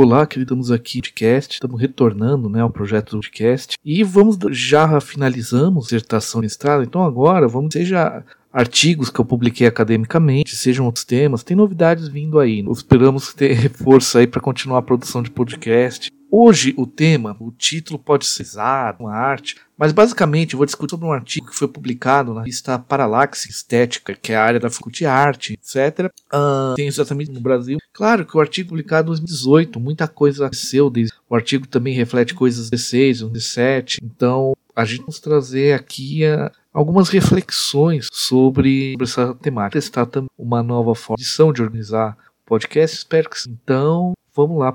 Olá, queridos, aqui podcast, estamos retornando né, ao projeto do podcast e vamos já finalizamos a dissertação mestrado, então agora vamos seja artigos que eu publiquei academicamente, sejam outros temas, tem novidades vindo aí. Esperamos ter força aí para continuar a produção de podcast. Hoje o tema, o título pode ser uma arte, mas basicamente eu vou discutir sobre um artigo que foi publicado na revista Paralaxe Estética, que é a área da faculdade de arte, etc. Uh, tem exatamente no Brasil. Claro que o artigo publicado em 2018, muita coisa aconteceu desde. O artigo também reflete coisas 16, 17. Então a gente vai trazer aqui uh, algumas reflexões sobre, sobre essa temática. Testar também uma nova forma de organizar podcast. Espero que sim. Então vamos lá.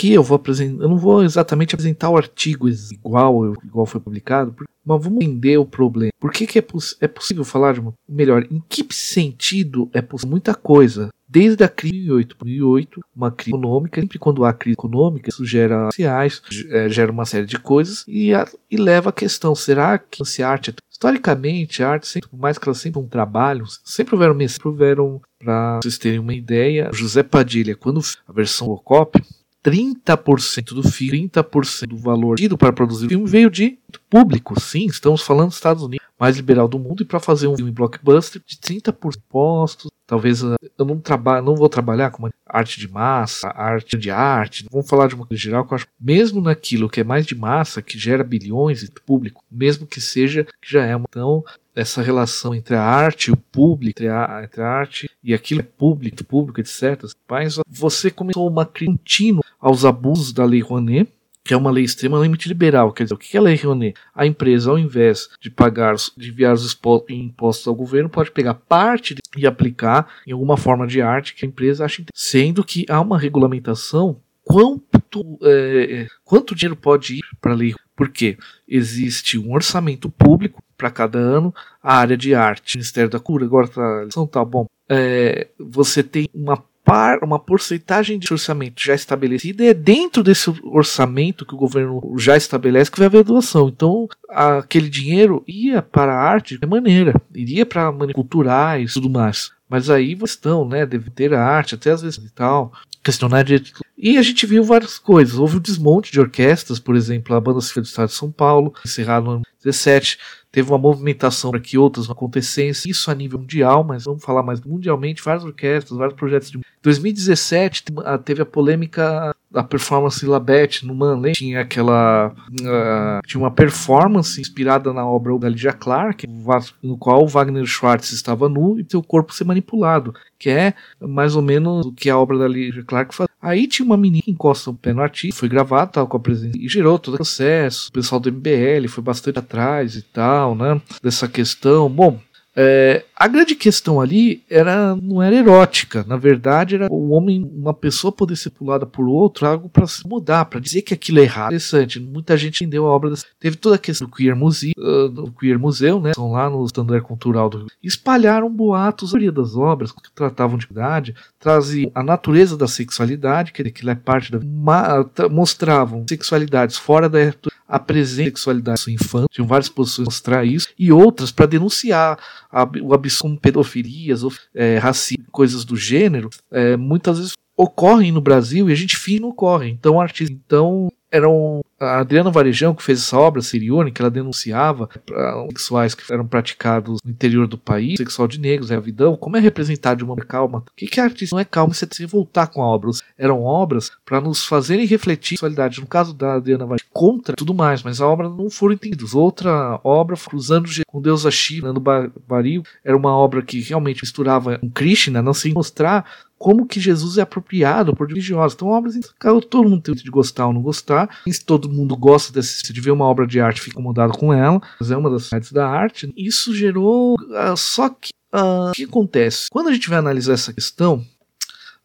Aqui eu vou apresentar, eu não vou exatamente apresentar o artigo igual igual foi publicado, mas vamos entender o problema. Por que, que é, poss é possível falar de uma melhor? Em que sentido é possível muita coisa? Desde a crise de 2008, 2008 uma crise econômica, sempre quando há crise econômica, isso gera sociais, é, gera uma série de coisas e, a, e leva a questão: será que se arte é Historicamente, a arte, sempre, por mais que ela sempre um trabalho, sempre houveram, sempre houveram para vocês terem uma ideia, José Padilha, quando a versão Ocop, 30% do filme, 30% do valor tido para produzir o filme veio de público. Sim, estamos falando dos Estados Unidos, mais liberal do mundo, e para fazer um filme blockbuster de 30% impostos. Talvez uh, eu não trabalho, não vou trabalhar com arte de massa, arte de arte. Vamos falar de uma coisa geral que eu acho, mesmo naquilo que é mais de massa, que gera bilhões de público, mesmo que seja que já é uma, então essa relação entre a arte e o público, entre a, entre a arte e aquilo é público, público, etc. Mas você começou uma contínua aos abusos da Lei Rouanet, que é uma lei extremamente liberal. Quer dizer, o que é a lei Rouanet? A empresa, ao invés de pagar, de enviar os impostos ao governo, pode pegar parte e aplicar em alguma forma de arte que a empresa acha Sendo que há uma regulamentação quanto, é, quanto dinheiro pode ir para a lei. Porque existe um orçamento público para cada ano, a área de arte, Ministério da Cura, agora tá, tá bom. É, você tem uma par, uma porcentagem de orçamento já estabelecida e é dentro desse orçamento que o governo já estabelece que vai haver doação. Então, aquele dinheiro ia para a arte de maneira, iria para culturais e tudo mais. Mas aí estão, né? Deve ter a arte, até às vezes e tal. Questionar de. E a gente viu várias coisas. Houve um desmonte de orquestras, por exemplo, a Banda Civil do Estado de São Paulo, encerrado no ano 17 teve uma movimentação para que outras não acontecessem, isso a nível mundial, mas vamos falar mais mundialmente, várias orquestras, vários projetos de 2017 teve a polêmica da performance Labette no Manley, tinha aquela uh, tinha uma performance inspirada na obra da Lydia Clark, no qual Wagner Schwartz estava nu e seu corpo ser manipulado, que é mais ou menos o que a obra da Lydia Clark faz. Aí tinha uma menina que encosta o pé no artista, foi gravado tal, com a presença e gerou todo o processo. O pessoal do MBL foi bastante atrás e tal, né? Dessa questão. Bom, é, a grande questão ali era não era erótica, na verdade era o homem, uma pessoa poder ser pulada por outro, algo para se mudar, para dizer que aquilo é errado. Interessante, muita gente entendeu a obra. Teve toda a questão do Queer Museu, uh, do Queer Museu, né? São lá no Standard Cultural do Rio. Espalharam boatos, a maioria das obras que tratavam de idade, traziam a natureza da sexualidade, que aquilo é parte da. mostravam sexualidades fora da a presença da sexualidade do infante, tinham várias posições mostrar isso, e outras para denunciar a, o absurdo pedofilias, ou, é, racismo, coisas do gênero, é, muitas vezes ocorrem no Brasil e a gente finge não ocorre. Então, artista, então eram a Adriana Varejão, que fez essa obra, Sirione, que ela denunciava sexuais que eram praticados no interior do país, sexual de negros, reavidão, como é representado de uma calma? O que, que a artista não é calma você se voltar com a obra? Eram obras para nos fazerem refletir sexualidade. No caso da Adriana Varejão, contra tudo mais, mas a obra não foram entendidas. Outra obra, Cruzando com Deus a Shiva, no Baril, era uma obra que realmente misturava um Krishna, não se mostrar como que Jesus é apropriado por religiosos. Então, obras todo mundo tem de gostar ou não gostar. Se todo mundo gosta desse, de ver uma obra de arte, fica incomodado com ela, mas é uma das partes da arte. Isso gerou. Uh, só que uh, o que acontece? Quando a gente vai analisar essa questão,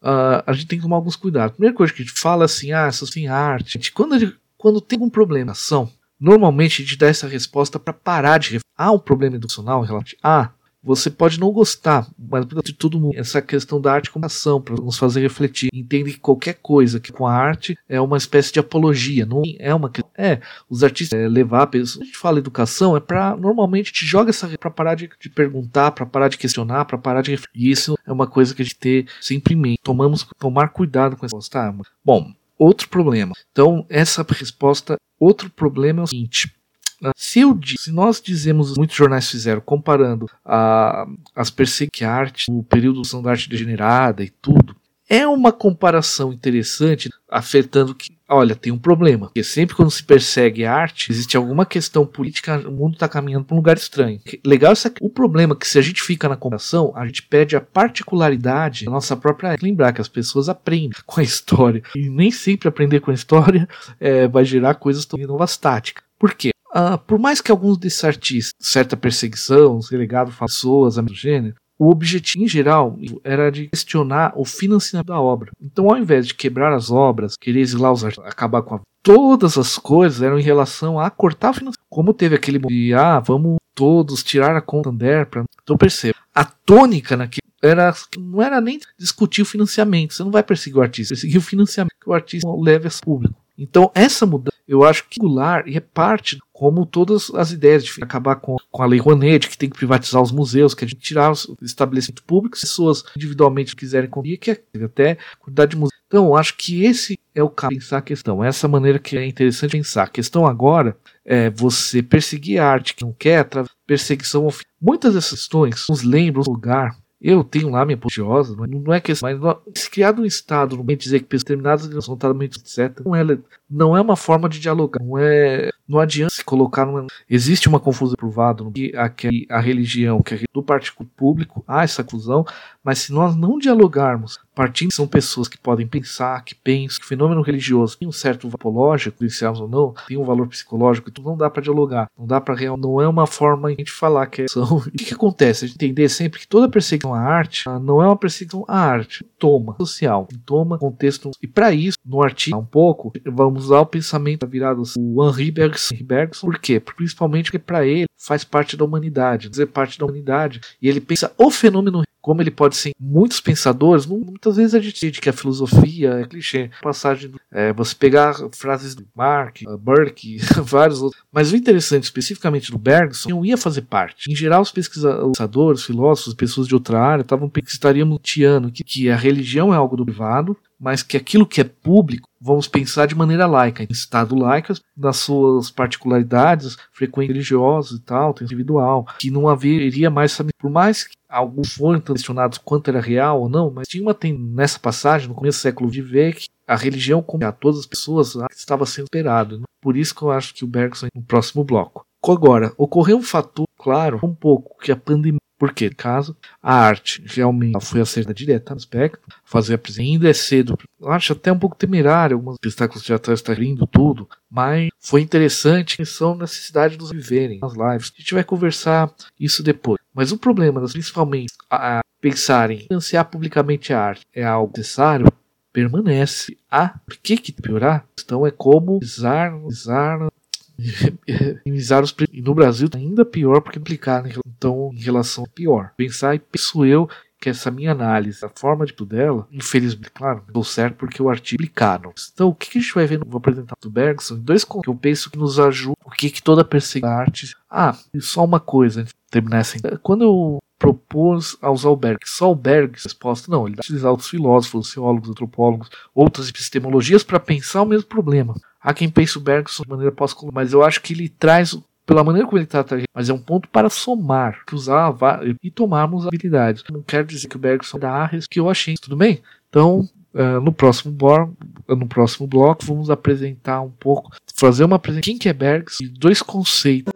uh, a gente tem que tomar alguns cuidados. primeira coisa que a gente fala assim, ah, essas tem arte. Quando, gente, quando tem um problema ação, normalmente a gente dá essa resposta para parar de. Há um problema educacional relativo. Ah, você pode não gostar, mas de todo mundo, essa questão da arte como ação, para nos fazer refletir. Entende que qualquer coisa que com a arte é uma espécie de apologia, não é uma É, os artistas é, levar a pessoa. A gente fala educação, é para normalmente te joga essa para parar de, de perguntar, para parar de questionar, para parar de refletir. E isso é uma coisa que a gente ter sempre em mente. Tomamos, tomar cuidado com essa. Tá? Bom, outro problema. Então, essa resposta, outro problema é o seguinte se, eu, se nós dizemos, muitos jornais fizeram, comparando a, as perseguições a arte, o período da arte degenerada e tudo, é uma comparação interessante, afetando que, olha, tem um problema. Porque sempre quando se persegue a arte, existe alguma questão política, o mundo está caminhando para um lugar estranho. Legal isso aqui. O problema é que se a gente fica na comparação, a gente perde a particularidade da nossa própria arte. Lembrar que as pessoas aprendem com a história. E nem sempre aprender com a história é, vai gerar coisas tão inovastáticas. Por quê? Uh, por mais que alguns desses artistas, certa perseguição, relegado a pessoas, gênero, o objetivo em geral era de questionar o financiamento da obra. Então, ao invés de quebrar as obras, querer exilar os artistas, acabar com a todas as coisas eram em relação a cortar o financiamento. Como teve aquele de ah, vamos todos tirar a conta Santander para então percebo. A tônica naquele era não era nem discutir o financiamento. Você não vai perseguir o artista, perseguir o financiamento que o artista leve a público. Então, essa mudança, eu acho que singular e é parte, como todas as ideias de acabar com, com a Lei Rouanet, que tem que privatizar os museus, que a gente tirar os estabelecimentos públicos, pessoas individualmente quiserem conseguir, que é até quantidade de museus. Então, acho que esse é o caso de pensar a questão. Essa maneira que é interessante pensar. A questão agora é você perseguir a arte que não quer, perseguição. Muitas dessas questões nos lembram o lugar eu tenho lá minha religiosa, não é que mas se criado um Estado, não bem dizer que determinadas são totalmente etc, não é, não é uma forma de dialogar, não é, não adianta se colocar numa, existe uma confusão provado que a, que a religião, que do partido público, há essa confusão, mas se nós não dialogarmos, partindo são pessoas que podem pensar, que pensam, que o fenômeno religioso tem um certo valor iniciamos ou não, tem um valor psicológico, então não dá para dialogar, não dá para real, não é uma forma de falar que é são. O que, que acontece? A gente entender sempre que toda perseguição à arte ah, não é uma perseguição à arte, toma social, toma contexto. E para isso, no artigo, um pouco, vamos usar o pensamento virado o Henri Bergson. Bergson. Por quê? Principalmente porque para ele faz parte da humanidade, dizer parte da humanidade. E ele pensa o fenômeno como ele pode ser muitos pensadores, muitas vezes a gente diz que a filosofia é clichê, passagem, é, você pegar frases de Mark, uh, Burke, vários outros, mas o interessante especificamente do Bergson não ia fazer parte. Em geral, os pesquisadores, filósofos, pessoas de outra área estavam estariam tiano que, que a religião é algo do privado, mas que aquilo que é público, vamos pensar de maneira laica, em Estado laico, nas suas particularidades, frequência religiosa e tal, individual, que não haveria mais, por mais que alguns foram questionados quanto era real ou não, mas tinha uma tem nessa passagem, no começo do século de ver que a religião como a todas as pessoas estava sendo esperado. Né? Por isso que eu acho que o Bergson no próximo bloco. Agora, ocorreu um fator, claro, um pouco, que a pandemia porque, caso a arte realmente foi acertada direta no aspecto, fazer a presença ainda é cedo. Eu acho até um pouco temerário, alguns espetáculos teatrais estão lindo tudo, mas foi interessante a são necessidade dos viverem nas lives. A gente vai conversar isso depois. Mas o problema, principalmente, a, a pensar em financiar publicamente a arte é algo necessário, permanece. Ah, por que que piorar? Então é como usar, usar minimizar os preços. E no Brasil tá ainda pior porque implicar então em relação a pior. Pensar e penso eu que essa minha análise, a forma de tudo dela, infelizmente, claro, deu certo porque o artigo publicaram. Então, o que, que a gente vai ver no vou apresentar do Bergson? Dois que eu penso que nos ajudam o que, que toda perseguição arte. Ah, e só uma coisa, terminar essa. Quando eu propôs a usar o Berg. Só Berg, resposta, não, ele utilizar outros filósofos, sociólogos, antropólogos, outras epistemologias para pensar o mesmo problema. Há quem pense o Bergson de maneira pós mas eu acho que ele traz pela maneira como ele trata, mas é um ponto para somar, que usar e tomarmos habilidades. Não quer dizer que o Bergson dá arres que eu achei, tudo bem? Então, uh, no próximo bloco, no próximo bloco, vamos apresentar um pouco, fazer uma apresentação quem que é Bergson e dois conceitos.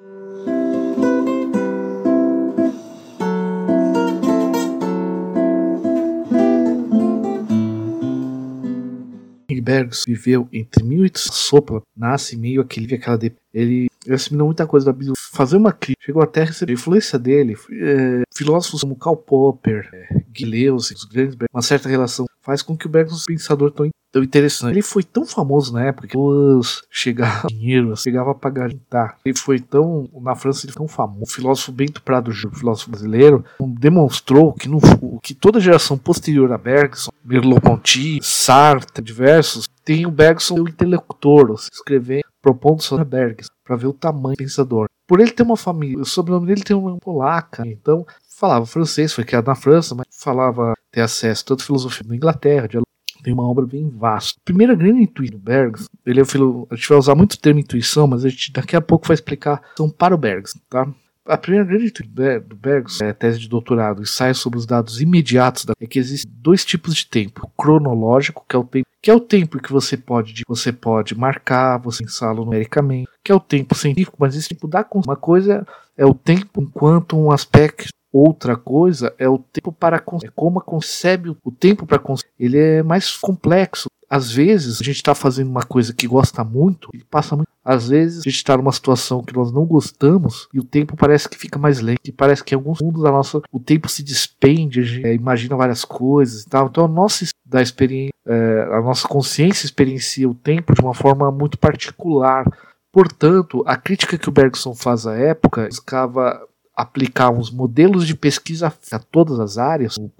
Bergson viveu entre 1800 sopla, nasce meio aquele aquela de, ele ele assiminou muita coisa da Bíblia. Fazer uma crítica, chegou até a receber influência dele. É, filósofos como Karl Popper, é, os grandes, uma certa relação faz com que o Bergson seja um pensador tão, tão interessante. Ele foi tão famoso na época que pessoas chegavam dinheiro, chegava a pagar tá. Ele foi tão na França ele foi tão famoso. O filósofo Bento Prado Júnior, filósofo brasileiro, demonstrou que, no, que toda geração posterior a Bergson, Merleau-Ponty, Sartre, diversos, tem o Bergson o intelector, escrevendo, propondo sobre Bergson, para ver o tamanho do pensador. Por ele ter uma família, o sobrenome dele tem uma polaca, então falava francês, foi criado na França, mas falava ter acesso a filosofia da Inglaterra, de tem uma obra bem vasta. Primeira grande intuição do Bergson, ele é filo, a gente vai usar muito o termo intuição, mas a gente daqui a pouco vai explicar são para o Bergson, tá? A primeira grande intuição do Bergson é tese de doutorado, ensaio sobre os dados imediatos, da, é que existem dois tipos de tempo: o cronológico, que é o tempo que é o tempo que você pode você pode marcar, você pensá-lo numericamente, que é o tempo científico, mas esse tempo dá uma coisa é o tempo enquanto um aspecto Outra coisa é o tempo para é como concebe o tempo para ele é mais complexo. Às vezes a gente está fazendo uma coisa que gosta muito e passa muito. Às vezes a gente está numa situação que nós não gostamos e o tempo parece que fica mais lento. E parece que em alguns mundos da nossa o tempo se despende, a gente é, imagina várias coisas e tal. Então a nossa da experiência, é, a nossa consciência experiencia o tempo de uma forma muito particular. Portanto, a crítica que o Bergson faz à época buscava aplicar uns modelos de pesquisa a todas as áreas, o,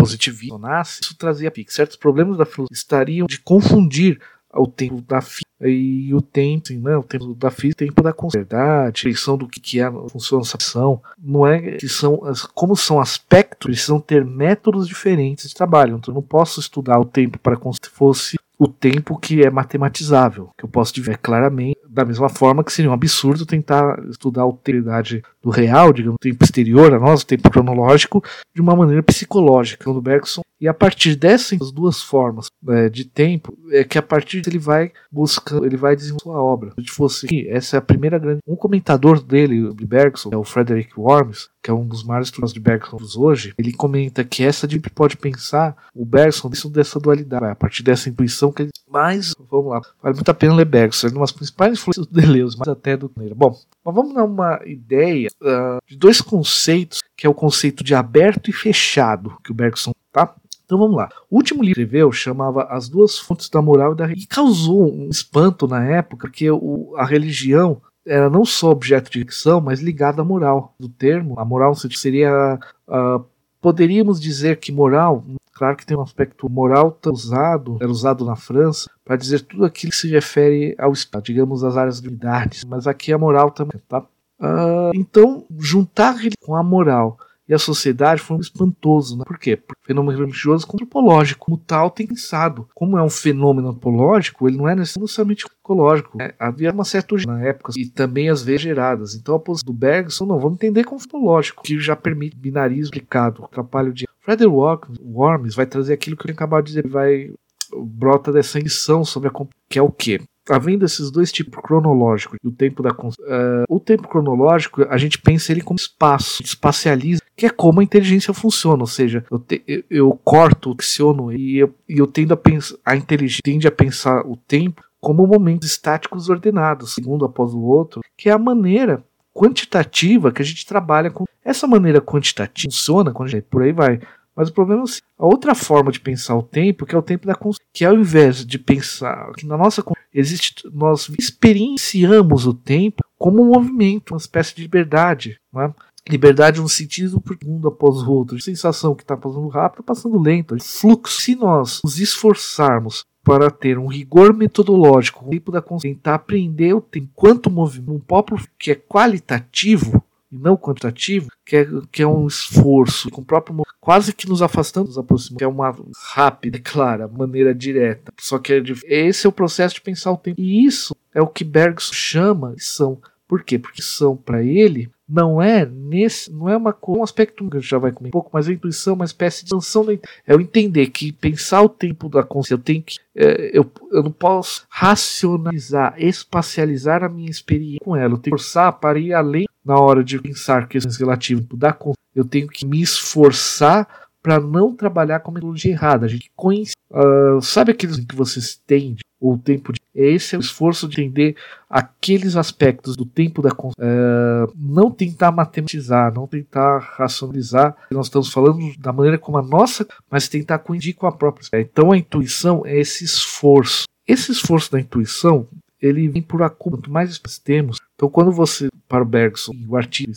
positivismo nasce, isso trazia. Certos problemas da filosofia estariam de confundir o tempo da física e o tempo, assim, né, o tempo da física, o tempo da verdade, a do que, que é a função ação, não é que são, como são aspectos, precisam ter métodos diferentes de trabalho. Então eu não posso estudar o tempo para como se fosse o tempo que é matematizável, que eu posso dizer claramente, da mesma forma que seria um absurdo tentar estudar a alteridade do real, digamos, tempo exterior a nós, o tempo cronológico, de uma maneira psicológica, do Bergson. E a partir dessas duas formas é, de tempo, é que a partir ele vai buscando, ele vai desenvolver sua obra. Se fosse aqui, essa é a primeira grande. Um comentador dele, de Bergson, é o Frederick Worms, que é um dos maiores estudos de Bergson hoje, ele comenta que essa de pode pensar o Bergson dentro dessa dualidade, a partir dessa intuição que ele. Mas, vamos lá, vale muito a pena ler Bergson, é uma das principais influências do Deleuze, mas até do Bom, mas vamos dar uma ideia uh, de dois conceitos, que é o conceito de aberto e fechado, que o Bergson tá? Então vamos lá. O último livro que escreveu chamava As Duas Fontes da Moral e da Religião. E causou um espanto na época, porque o, a religião era não só objeto de ficção, mas ligada à moral. Do termo, a moral seria. Uh, poderíamos dizer que moral, claro que tem um aspecto moral usado, era usado na França, para dizer tudo aquilo que se refere ao Estado, digamos as áreas de unidades, mas aqui a moral também, tá? Uh, então, juntar com a moral e a sociedade foi um espantoso. Né? Por quê? Porque fenômeno religioso antropológico. Como tal, tem pensado. Como é um fenômeno antropológico, ele não é necessariamente psicológico. Né? Havia uma certa na época e também as vezes geradas. Então a posição do Bergson, não, vamos entender como psicológico, que já permite binarismo aplicado, atrapalho de. Frederick Worms vai trazer aquilo que eu acabei de dizer, vai brota dessa lição sobre a que é o quê? havendo esses dois tipos cronológicos o tempo da uh, o tempo cronológico a gente pensa ele como espaço espacializa que é como a inteligência funciona ou seja eu, te, eu, eu corto ficciono e eu, e eu tendo a pensar a inteligência tende a pensar o tempo como momentos estáticos ordenados segundo após o outro que é a maneira quantitativa que a gente trabalha com essa maneira quantitativa funciona quando a gente, por aí vai mas o problema é assim, a outra forma de pensar o tempo, que é o tempo da consciência, que ao invés de pensar que na nossa existe, nós experienciamos o tempo como um movimento, uma espécie de liberdade, né? Liberdade no sentido por mundo após o outro, sensação que está passando rápido, passando lento, fluxo. Se nós nos esforçarmos para ter um rigor metodológico, o tempo da consciência, tentar aprender o tempo enquanto movimento, um próprio que é qualitativo, e não quantitativo, que é, que é um esforço com o próprio quase que nos afastando, nos aproximando, que é uma rápida, clara, maneira direta. Só que é, esse é o processo de pensar o tempo. E isso é o que Bergson chama são. Por quê? Porque são para ele não é nesse, não é uma um aspecto que a gente já vai comer um pouco, mas a intuição é uma espécie de da é o entender que pensar o tempo da consciência, eu tenho que é, eu, eu não posso racionalizar, espacializar a minha experiência com ela, eu tenho que forçar para ir além na hora de pensar questões relativas da consciência, eu tenho que me esforçar para não trabalhar com metodologia errada. A gente conhece, uh, sabe aqueles que vocês têm o tempo de esse é o esforço de entender aqueles aspectos do tempo da uh, não tentar matematizar, não tentar racionalizar. Nós estamos falando da maneira como a nossa, mas tentar coincidir com a própria. Então a intuição é esse esforço. Esse esforço da intuição ele vem por acúmulo. Quanto mais temos, então quando você para o Bergson e o artigo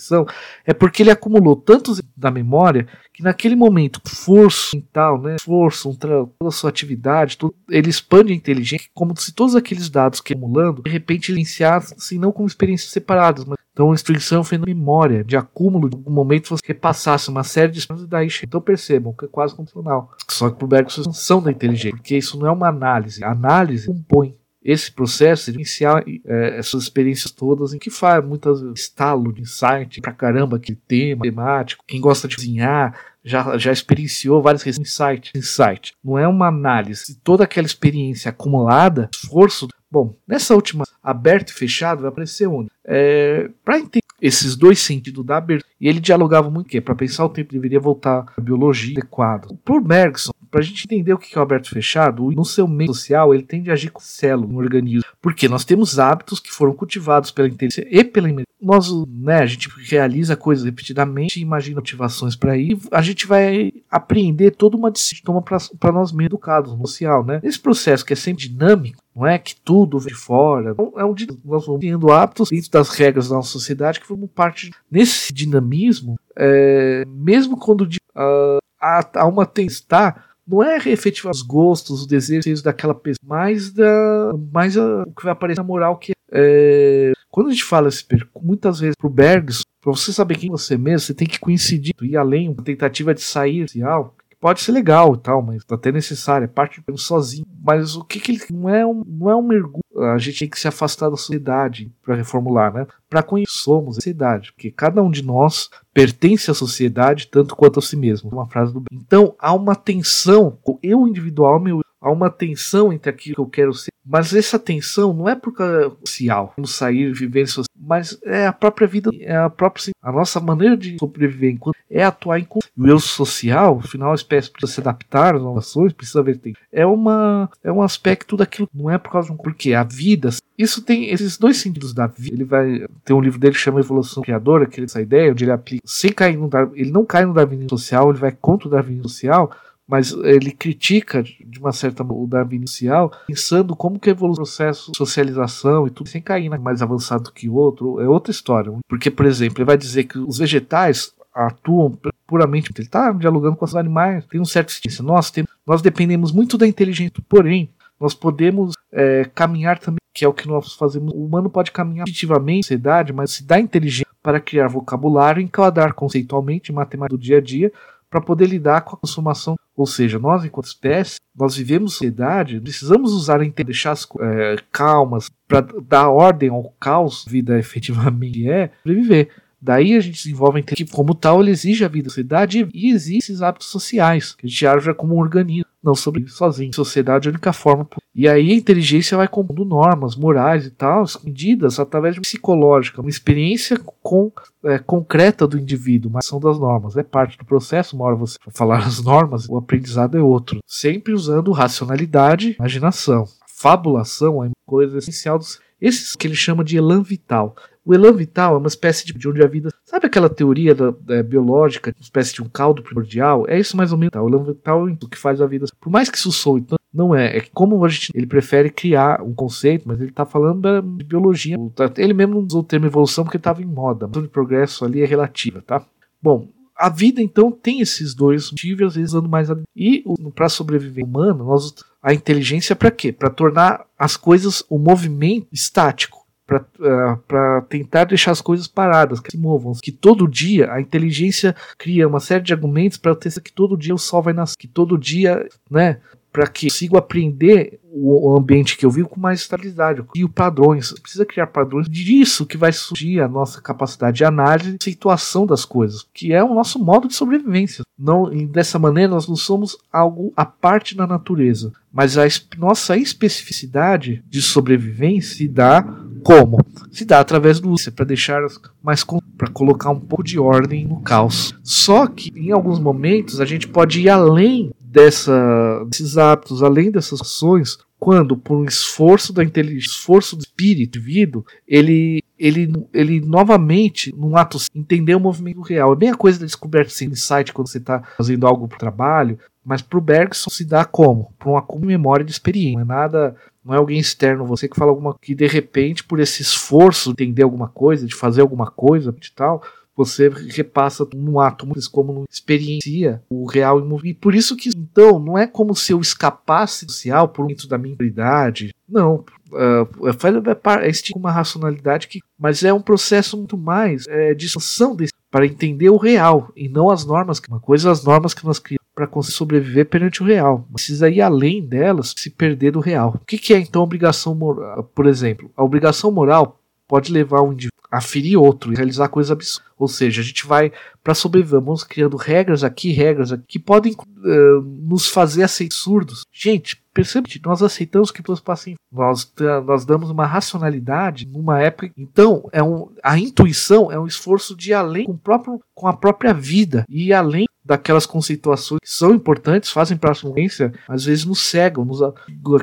é porque ele acumulou tantos da memória que naquele momento, força mental, né, esforço, um toda a sua atividade, tudo, ele expande a inteligência, como se todos aqueles dados que acumulando, de repente iniciassem não como experiências separadas, mas então a instrução foi na memória, de acúmulo, de algum momento você repassasse uma série de e daí Então percebam que é quase funcional. Só que para o Bergson são da inteligência, porque isso não é uma análise. A análise compõe esse processo de iniciar é, essas experiências todas em que faz muitas estalo de insight pra caramba aquele tema temático. Quem gosta de cozinhar já, já experienciou vários insights. Insight não é uma análise. Toda aquela experiência acumulada, esforço. Bom, nessa última aberto e fechado vai aparecer onde? É, para entender esses dois sentidos da abertura, e ele dialogava muito que para pensar o tempo deveria voltar à biologia adequada. Por Bergson, para a gente entender o que é o aberto fechado, no seu meio social ele tende a agir com célula no organismo. Porque nós temos hábitos que foram cultivados pela inteligência e pela nós, né, a gente realiza coisas repetidamente, imagina motivações para ir, a gente vai apreender toda uma disciplina para nós mesmos educados no social, né? Esse processo que é sempre dinâmico, não é que tudo vem de fora, é um nós vamos tendo hábitos dentro das regras da nossa sociedade que formam parte nesse dinamismo, é, mesmo quando uh, há, há uma testar não é efetivamente os gostos, os desejos daquela pessoa, mas da, mais a, o que vai aparecer na moral que é, quando a gente fala esse muitas vezes pro Bergson, para você saber quem você mesmo, você tem que coincidir, ir além, uma tentativa de sair social, pode ser legal e tal, mas até necessário, é parte do sozinho. Mas o que, que ele não é um, não é um mergulho. A gente tem que se afastar da sociedade para reformular, né? Para conhecer somos a sociedade, porque cada um de nós pertence à sociedade tanto quanto a si mesmo. Uma frase do Então há uma tensão, eu individual, meu há uma tensão entre aquilo que eu quero ser. Mas essa tensão não é por causa social, vamos sair, viver social, mas é a própria vida, é a própria a nossa maneira de sobreviver enquanto é atuar em o eu social, afinal a espécie precisa se adaptar às inovações, precisa ver é uma é um aspecto daquilo, não é por causa de um porque a vida, isso tem esses dois sentidos da vida. Ele vai ter um livro dele que chama Evolução Criadora, que é essa ideia onde ele aplica, sem cair no ele não cai no darwinismo social, ele vai contra o darwinismo social mas ele critica de uma certa o Darwin inicial, pensando como que evolui o processo de socialização e tudo, sem cair mais avançado que outro, é outra história. Porque, por exemplo, ele vai dizer que os vegetais atuam puramente, ele está dialogando com os animais, tem um certo ciência. Nós, temos, nós dependemos muito da inteligência, porém, nós podemos é, caminhar também, que é o que nós fazemos. O humano pode caminhar positivamente sociedade, mas se dá inteligência para criar vocabulário, enquadrar conceitualmente matemática do dia a dia, para poder lidar com a consumação. Ou seja, nós, enquanto espécie, nós vivemos sociedade, precisamos usar a deixar as é, calmas para dar ordem ao caos, vida efetivamente é, sobreviver. Daí a gente desenvolve que, como tal, ele exige a vida da sociedade e exige esses hábitos sociais, que a gente age como um organismo, não sobrevive sozinho. Sociedade é a única forma. E aí a inteligência vai compondo normas, morais e tal, medidas através de uma psicológica, uma experiência com, é, concreta do indivíduo, mas são das normas. É parte do processo, uma hora você falar as normas, o aprendizado é outro. Sempre usando racionalidade, imaginação. Fabulação é uma coisa essencial dos esses que ele chama de elan vital. O elan vital é uma espécie de onde a vida. Sabe aquela teoria da, da, biológica, uma espécie de um caldo primordial? É isso mais ou menos. O elan vital é o que faz a vida. Por mais que isso soe, não é. É como a gente, ele prefere criar um conceito, mas ele está falando de biologia. Ele mesmo não usou o termo evolução porque estava em moda. Mas o progresso ali é relativa, tá? Bom, a vida então tem esses dois motivos, às vezes usando mais a... e para sobreviver humano, nós a inteligência para quê? Para tornar as coisas o movimento estático para uh, tentar deixar as coisas paradas, que se movam. Que todo dia a inteligência cria uma série de argumentos para ter que todo dia o sol vai nascer, que todo dia, né, para que consiga aprender o ambiente que eu vivo com mais estabilidade. E padrões. Você precisa criar padrões disso que vai surgir a nossa capacidade de análise e situação das coisas, que é o nosso modo de sobrevivência. Não, dessa maneira, nós não somos algo à parte da natureza, mas a nossa especificidade de sobrevivência se dá Como? Se dá através do para deixar mais para colocar um pouco de ordem no caos. Só que em alguns momentos a gente pode ir além dessa, desses hábitos, além dessas ações, quando por um esforço da inteligência, esforço do espírito indivíduo, ele ele, ele novamente, num ato, entender o movimento real. É bem a coisa da descoberta sem insight quando você está fazendo algo para o trabalho, mas para o Bergson se dá como? Para um acúmulo memória de experiência. Não é nada, não é alguém externo você que fala alguma que de repente por esse esforço de entender alguma coisa, de fazer alguma coisa e tal, você repassa num ato como não experiencia o real e por isso que então não é como se eu escapasse social por dentro da minha idade não uh, é, é uma racionalidade que mas é um processo muito mais é, de expansão desse para entender o real e não as normas uma coisa as normas que nós criamos para conseguir sobreviver perante o real. Precisa ir além delas, se perder do real. O que, que é então obrigação moral? Por exemplo, a obrigação moral pode levar um indivíduo a ferir outro e realizar coisas absurdas. Ou seja, a gente vai para sobreviver, vamos criando regras aqui, regras aqui, que podem uh, nos fazer aceitar surdos. Gente, percebe nós aceitamos que pessoas passem. Nós, nós damos uma racionalidade numa época. Então, é um, a intuição é um esforço de ir além com, o próprio, com a própria vida e além daquelas conceituações que são importantes, fazem parte da ciência, às vezes nos cegam, nos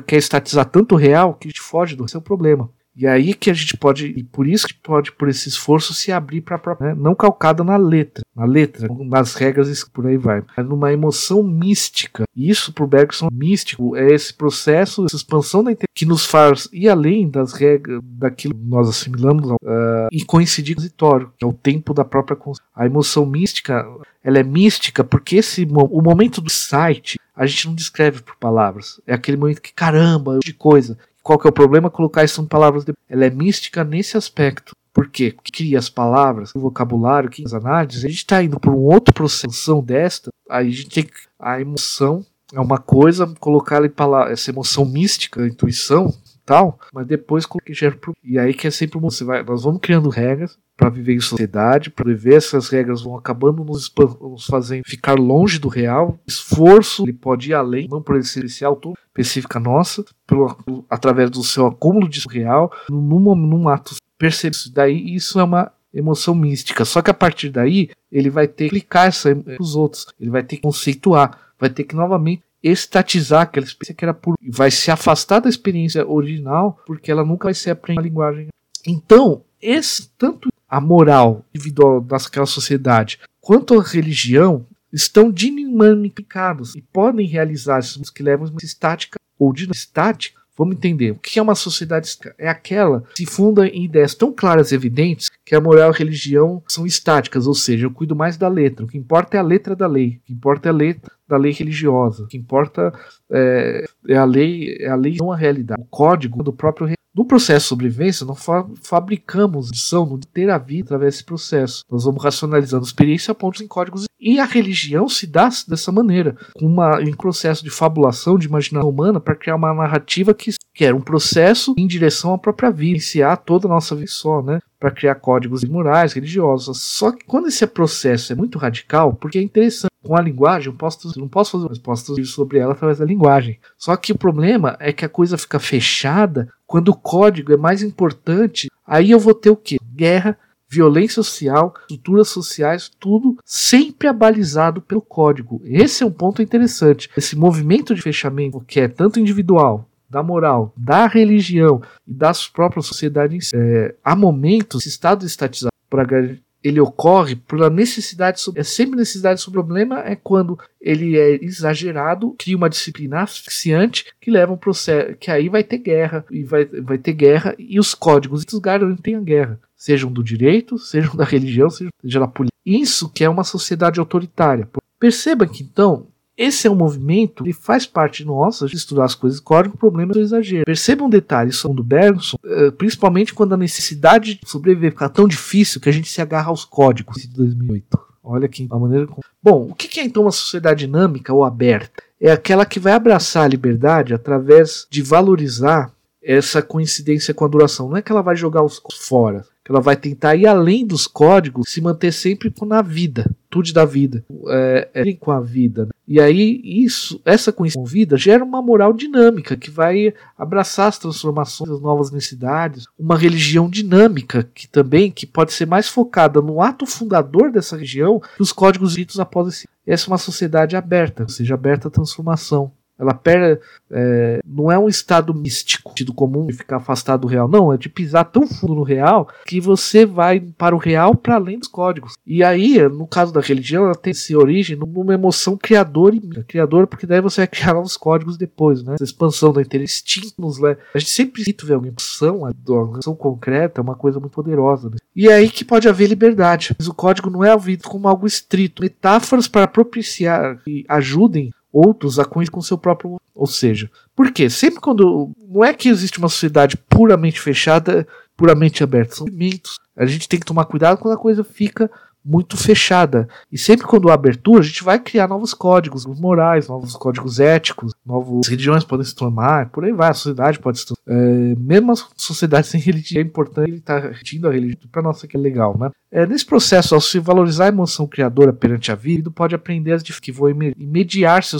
quer estatizar tanto real que a gente foge do seu é problema. E aí que a gente pode, e por isso que pode, por esse esforço, se abrir para né, não calcada na letra, na letra, nas regras por aí vai, numa emoção mística. E isso pro Bergson místico é esse processo, essa expansão da que nos faz ir além das regras, daquilo que nós assimilamos uh, e coincidir com o transitório, que é o tempo da própria consciência. A emoção mística, ela é mística porque esse o momento do site a gente não descreve por palavras. É aquele momento que caramba, de coisa qual que é o problema? Colocar isso em palavras. De... Ela é mística nesse aspecto. Por quê? Porque cria as palavras, o vocabulário, que as análises, a gente está indo por um outro processo desta, aí a gente tem que. A emoção é uma coisa, colocar ela essa emoção mística, a intuição, tal, mas depois que gera e aí que é sempre você vai, nós vamos criando regras para viver em sociedade, para viver essas regras vão acabando nos, nos fazendo ficar longe do real. Esforço ele pode ir além, não por essencial tudo específica nossa, pelo, através do seu acúmulo de real, num, num ato perceber isso daí, isso é uma emoção mística. Só que a partir daí ele vai ter que clicar essa os outros, ele vai ter que conceituar, vai ter que novamente estatizar aquela experiência que era por vai se afastar da experiência original porque ela nunca vai ser aprendida a linguagem. Então, esse tanto a moral individual daquela sociedade quanto a religião estão dinamificados e podem realizar esses que levam uma estática ou dinâmica estática Vamos entender. O que é uma sociedade estática? É aquela que se funda em ideias tão claras e evidentes que a moral e a religião são estáticas, ou seja, eu cuido mais da letra. O que importa é a letra da lei. O que importa é a letra da lei religiosa. O que importa é, é a lei, é a lei não a realidade. O código do próprio no processo de sobrevivência, nós fa fabricamos lição de ter a vida através desse processo. Nós vamos racionalizando experiência a pontos em códigos. E a religião se dá dessa maneira, com uma, em processo de fabulação, de imaginação humana, para criar uma narrativa que, que era um processo em direção à própria vida, iniciar toda a nossa vida só, né? Para criar códigos morais, religiosos. Só que quando esse processo é muito radical, porque é interessante com a linguagem, eu posso, não posso fazer uma resposta sobre ela através da linguagem. Só que o problema é que a coisa fica fechada quando o código é mais importante. Aí eu vou ter o quê? Guerra, violência social, estruturas sociais, tudo sempre abalizado pelo código. Esse é um ponto interessante. Esse movimento de fechamento que é tanto individual, da moral, da religião e das próprias sociedades, é, há momentos, esse estado estatizado para ele ocorre pela necessidade, é sempre necessidade sobre o problema é quando ele é exagerado, cria uma disciplina asfixiante que leva um processo, que aí vai ter guerra e vai, vai ter guerra e os códigos garantem a guerra, sejam do direito, sejam da religião, sejam da política. Isso que é uma sociedade autoritária. Perceba que então esse é um movimento que faz parte nossa de estudar as coisas código, o problema do exagero. Perceba um detalhe, é do Bergson, eh, principalmente quando a necessidade de sobreviver fica tão difícil que a gente se agarra aos códigos de 2008. Olha aqui a maneira. Bom, o que é então uma sociedade dinâmica ou aberta? É aquela que vai abraçar a liberdade através de valorizar essa coincidência com a duração. Não é que ela vai jogar os fora. Que ela vai tentar ir além dos códigos, se manter sempre na vida, tudo da vida, é, é com a vida. Né? E aí isso, essa coincidência com vida gera uma moral dinâmica que vai abraçar as transformações, as novas necessidades, uma religião dinâmica que também que pode ser mais focada no ato fundador dessa religião que os códigos ditos após esse. Essa é uma sociedade aberta, ou seja, aberta à transformação. Ela perde, é, não é um estado místico, tido comum de ficar afastado do real. Não, é de pisar tão fundo no real que você vai para o real para além dos códigos. E aí, no caso da religião, ela tem essa origem numa emoção criadora e criadora, porque daí você vai criar novos códigos depois, né? Essa expansão da inteligência nos leva. A gente sempre cita ver alguma emoção, a emoção concreta é uma coisa muito poderosa. Né? E é aí que pode haver liberdade. Mas o código não é ouvido como algo estrito. Metáforas para propiciar e ajudem outros a com seu próprio. Ou seja, por quê? Sempre quando. Não é que existe uma sociedade puramente fechada, puramente aberta. São movimentos. A gente tem que tomar cuidado quando a coisa fica muito fechada. E sempre quando há abertura, a gente vai criar novos códigos morais, novos códigos éticos, novas religiões podem se tornar, por aí vai, a sociedade pode se tornar. É, mesmo a sociedade sem religião é importante, ele está repetindo a religião, para nós que é legal, né? É, nesse processo, ao se valorizar a emoção criadora perante a vida, pode aprender as que vão mediar-se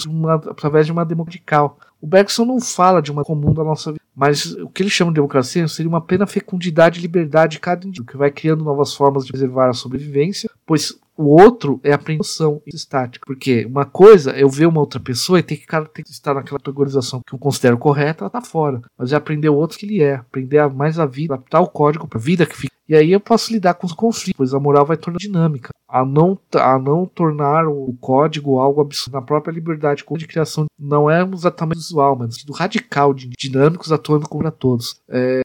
através de uma democratical. O Bergson não fala de uma comum da nossa vida, mas o que ele chama de democracia seria uma plena fecundidade e liberdade de cada indivíduo, que vai criando novas formas de preservar a sobrevivência, pois o outro é a apreensão estática. Porque uma coisa é eu ver uma outra pessoa e ter que, cara, tem que estar naquela categorização que eu considero correta, ela tá fora. Mas é aprender o outro que ele é, aprender mais a vida, adaptar o código para a vida que fica. E aí eu posso lidar com os conflitos, pois a moral vai tornar dinâmica. A não, a não tornar o código algo absurdo. Na própria liberdade de criação não é exatamente visual, mas do radical, de dinâmicos atuando contra todos. É,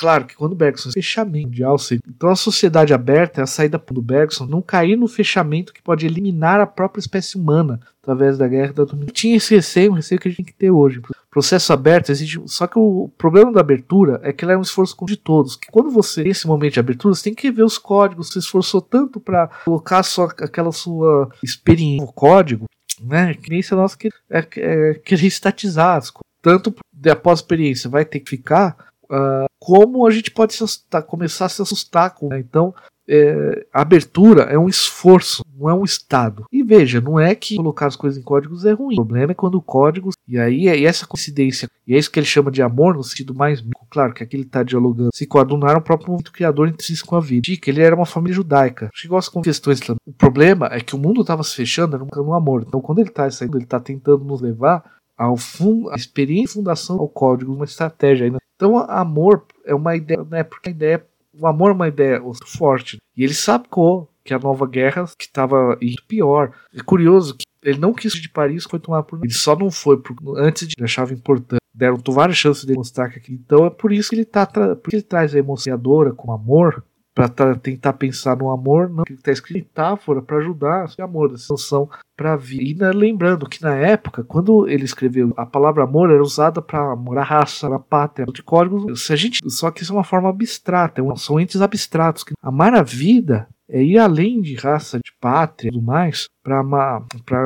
Claro que quando o Bergson fechamento mundial, então a sociedade aberta é a saída do Bergson não cair no fechamento que pode eliminar a própria espécie humana através da guerra da dominação. Tinha esse receio, um receio que a gente tem que ter hoje. Processo aberto existe, só que o problema da abertura é que ela é um esforço de todos. Que quando você tem esse momento de abertura, você tem que ver os códigos. Você esforçou tanto para colocar só aquela sua experiência no código, né? Que nem nós que é, é, querer estatizar as coisas. Tanto após a experiência vai ter que ficar uh, como a gente pode se assustar, começar a se assustar com. Né? Então, é, a abertura é um esforço, não é um estado. E veja, não é que colocar as coisas em códigos é ruim. O problema é quando o código. E aí e essa coincidência, e é isso que ele chama de amor no sentido mais mico, claro que aqui ele está dialogando, se coadunaram o próprio movimento criador si com a vida. Dica, ele era uma família judaica. Chegou às questões também. O problema é que o mundo estava se fechando no amor. Então, quando ele está saindo, ele está tentando nos levar ao fun a experiência fundação ao código, uma estratégia ainda. Então, amor é uma ideia, né? Porque a ideia, o amor é uma ideia forte. E ele sacou que a nova guerra que estava indo pior. É curioso que ele não quis de Paris, foi tomar por ele só não foi porque antes de achava importante. Deram várias chances de mostrar que aquilo. Então é por isso que ele tá porque ele traz a emocionadora com amor para tentar pensar no amor, não que está escrito metáfora para ajudar esse amor, essa noção para vir. E né, lembrando que na época, quando ele escreveu, a palavra amor era usada para amor à raça, a pátria, de códigos. Se a gente, só que isso é uma forma abstrata, é são entes abstratos. Amar a vida é ir além de raça, de pátria e tudo mais, para amar,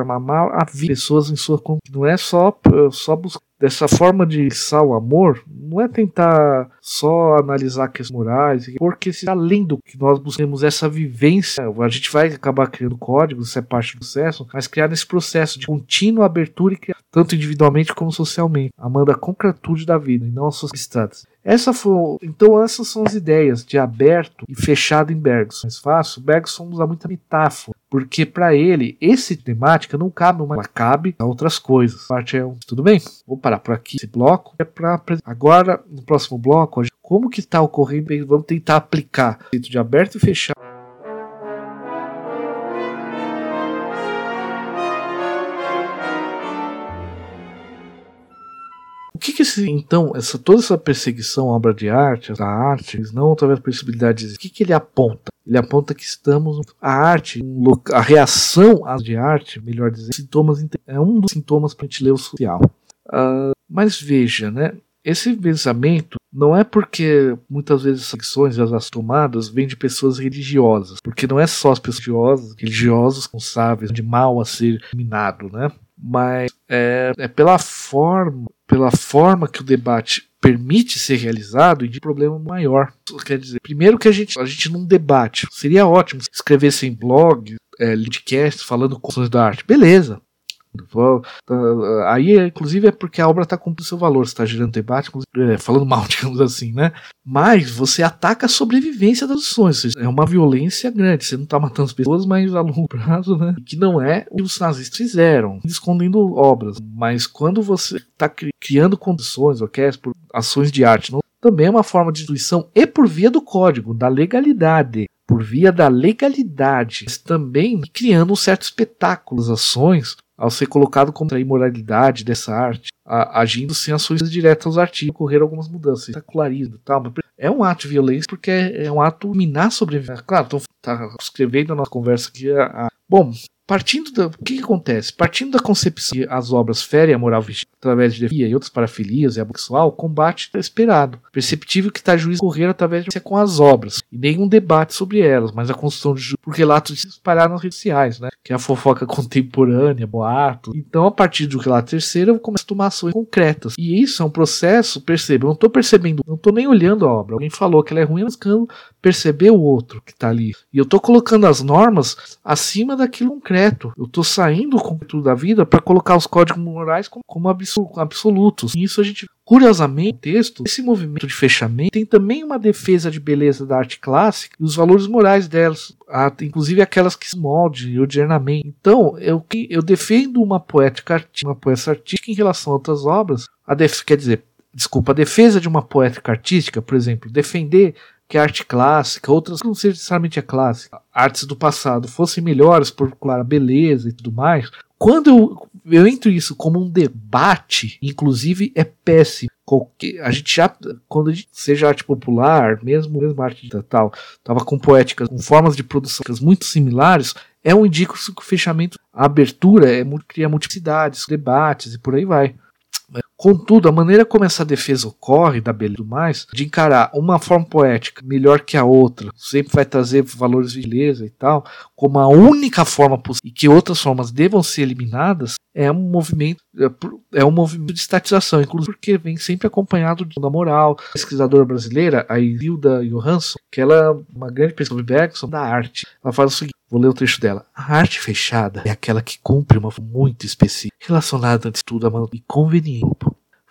amar a vida, pessoas em sua Não é só, só buscar dessa forma de sal amor, não é tentar só analisar questões morais, porque se além do que nós buscamos essa vivência, a gente vai acabar criando códigos, isso é parte do processo, mas criar esse processo de contínua abertura e criar, tanto individualmente como socialmente, amando a concretude da vida e não as suas estados. Essa foi, então essas são as ideias de aberto e fechado em Bergson. Mais fácil, Bergson usa muita metáfora, porque para ele esse temática não cabe uma, cabe a outras coisas. Parte é um, tudo bem? Vou parar por aqui. Esse bloco é para agora no próximo bloco, como que está ocorrendo? Vamos tentar aplicar o de aberto e fechado O que, que esse, então, essa, toda essa perseguição à obra de arte, a arte, não através da possibilidade de o que, que ele aponta? Ele aponta que estamos. A arte, a reação de arte, melhor dizer, sintomas, é um dos sintomas para a gente ler o social. Uh, mas veja, né? Esse pensamento não é porque muitas vezes as secções as tomadas vêm de pessoas religiosas, porque não é só as pessoas religiosas, religiosos responsáveis de mal a ser eliminado, né? Mas é, é pela forma, pela forma que o debate permite ser realizado e de problema maior. Quer dizer, primeiro que a gente, a gente não debate. Seria ótimo se escrevesse em blog, é, podcast, falando com da arte. Beleza. Aí, inclusive, é porque a obra está cumprindo seu valor, está gerando debate, é, falando mal, digamos assim, né? Mas você ataca a sobrevivência das ações. É uma violência grande. Você não está matando as pessoas, mas a longo prazo, né? Que não é o que os nazistas fizeram, escondendo obras. Mas quando você está criando condições, ok, por ações de arte, não, também é uma forma de destruição e por via do código, da legalidade por via da legalidade, também criando certos espetáculos, ações ao ser colocado contra a imoralidade dessa arte, a, agindo sem ações diretas aos artigos, ocorreram algumas mudanças, espetacularismo tal. Mas é um ato de violência porque é, é um ato minar sobrevivência. Claro, estou tá escrevendo a nossa conversa aqui. A, a, bom, Partindo da. O que, que, acontece? Partindo da concepção que as obras ferem a moral vigente através de defia e outras parafilias e abusual, o combate é esperado. Perceptível que está juiz correr através de com as obras, e nenhum debate sobre elas, mas a construção de por relatos se espalhar nas redes sociais, né? Que é a fofoca contemporânea, boato. Então, a partir do relato terceiro, eu começo a tomar ações concretas. E isso é um processo, perceba, eu não estou percebendo, não estou nem olhando a obra. Alguém falou que ela é ruim, eu buscando perceber o outro que está ali. E eu estou colocando as normas acima daquilo concreto. Eu estou saindo com da vida para colocar os códigos morais como, como absolutos. E isso a gente Curiosamente, texto, esse movimento de fechamento tem também uma defesa de beleza da arte clássica e os valores morais delas, inclusive aquelas que se moldem ordinariamente. Então, eu, eu defendo uma poética uma artística em relação a outras obras, a def, quer dizer, desculpa, a defesa de uma poética artística, por exemplo, defender que a arte clássica, outras que não necessariamente a clássica, artes do passado fossem melhores por claro, beleza e tudo mais, quando eu, eu entro isso como um debate, inclusive é péssimo. Qualquer, a gente já, quando a gente, seja arte popular, mesmo, mesmo arte tal, tava com poéticas, com formas de produção muito similares, é um indício que o fechamento, a abertura é, cria multiplicidades, debates e por aí vai. Contudo, a maneira como essa defesa ocorre, da beleza tudo mais, de encarar uma forma poética melhor que a outra, sempre vai trazer valores de beleza e tal, como a única forma possível e que outras formas devam ser eliminadas, é um movimento é, é um movimento de estatização, inclusive porque vem sempre acompanado da moral. A pesquisadora brasileira, a Hilda Johansson, que ela é uma grande pesquisadora de Bergson da arte, ela fala o seguinte: Vou ler o trecho dela. A arte fechada é aquela que cumpre uma muito específica, relacionada antes de tudo a mão e conveniente.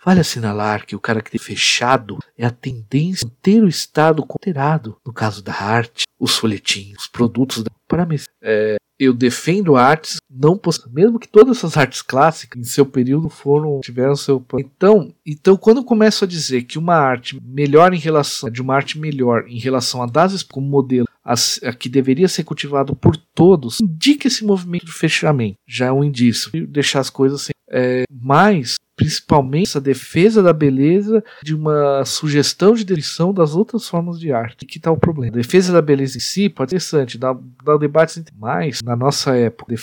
Vale assinalar que o caráter fechado é a tendência a ter o estado alterado. No caso da arte, os folhetins, os produtos da para é, eu defendo artes não mesmo que todas essas artes clássicas em seu período foram tiveram seu então então quando eu começo a dizer que uma arte melhor em relação de uma arte melhor em relação a das como modelo a, a que deveria ser cultivado por todos indica esse movimento de fechamento. Já é um indício. Deixar as coisas assim é, mas principalmente essa defesa da beleza de uma sugestão de descrição das outras formas de arte. Que está o problema? A defesa da beleza em si pode ser interessante, dá, dá debates mais na nossa época.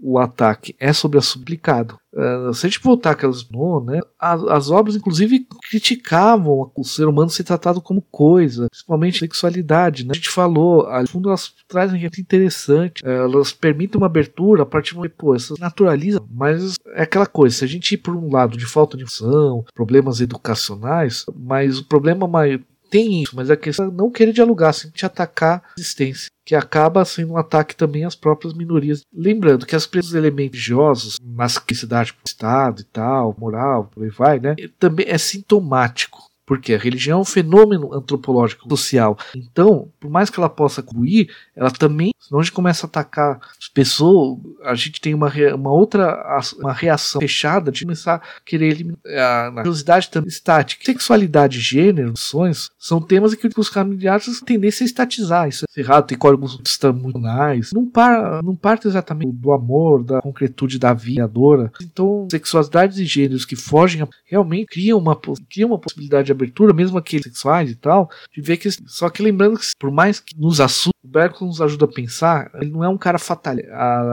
O ataque é sobre a suplicado. Uh, se a gente voltar aquelas no, né, as, as, obras inclusive criticavam o ser humano ser tratado como coisa, principalmente sexualidade. Né? A gente falou, no fundo elas trazem gente interessante, uh, elas permitem uma abertura a partir de pô, essas naturalizam, mas é aquela coisa, se a gente ir por um lado de falta de informação, problemas educacionais, mas o problema maior tem isso, mas a questão é não querer dialogar, simplesmente atacar a existência, que acaba sendo um ataque também às próprias minorias. Lembrando que as presos elementos religiosos, nas cidade do Estado e tal, moral, por aí vai, né? Também é sintomático porque a religião é um fenômeno antropológico social. Então, por mais que ela possa contribuir, ela também, senão a gente começa a atacar as pessoas, a gente tem uma, uma outra uma reação fechada de começar a querer eliminar a curiosidade também estática. Sexualidade, gênero, sonhos são temas que os familiares tendência a estatizar. Isso é errado, tem códigos estamunais. Não, par, não parte exatamente do amor, da concretude da vida. Então, sexualidades e gêneros que fogem realmente criam uma, criam uma possibilidade abertura, mesmo aqueles sexuais e tal, de ver que. Só que lembrando que, por mais que nos assuste, o Bergson nos ajuda a pensar, ele não é um cara fatal.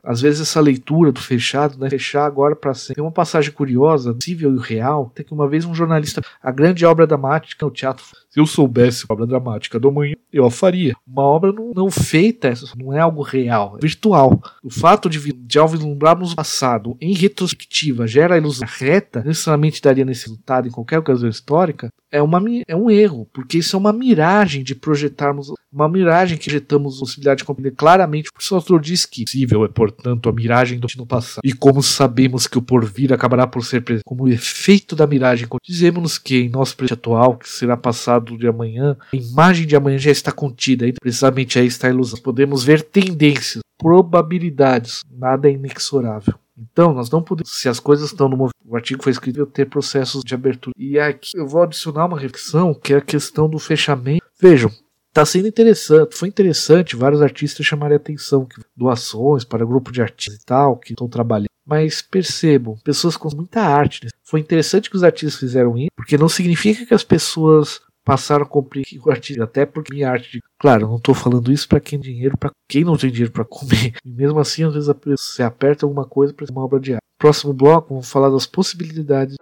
Às vezes essa leitura do fechado, né? Fechar agora para sempre. Tem uma passagem curiosa, possível e real, tem que uma vez um jornalista, a grande obra dramática, o teatro se eu soubesse a obra dramática do amanhã, eu a faria. Uma obra não, não feita, não é algo real, é virtual. O fato de, de ao vislumbrarmos o passado em retrospectiva gera a ilusão reta, necessariamente daria nesse resultado em qualquer ocasião histórica, é, uma, é um erro, porque isso é uma miragem de projetarmos, uma miragem que projetamos a possibilidade de compreender claramente, o autor diz que possível é, portanto, a miragem do no passado. E como sabemos que o porvir acabará por ser presente como efeito da miragem, dizemos que em nosso presente atual, que será passado de amanhã, a imagem de amanhã já está contida, aí precisamente aí está a ilusão. Podemos ver tendências, probabilidades, nada é inexorável. Então, nós não podemos, se as coisas estão no movimento, o artigo foi escrito, ter processos de abertura. E aqui eu vou adicionar uma reflexão, que é a questão do fechamento. Vejam, está sendo interessante, foi interessante vários artistas chamarem atenção, doações para grupo de artistas e tal, que estão trabalhando. Mas percebam, pessoas com muita arte. Né? Foi interessante que os artistas fizeram isso, porque não significa que as pessoas passaram a compreender o artista, até porque minha arte, de... claro, não estou falando isso para quem tem dinheiro, para quem não tem dinheiro para comer. E mesmo assim, às vezes se aperta alguma coisa para uma obra de arte. Próximo bloco, vamos falar das possibilidades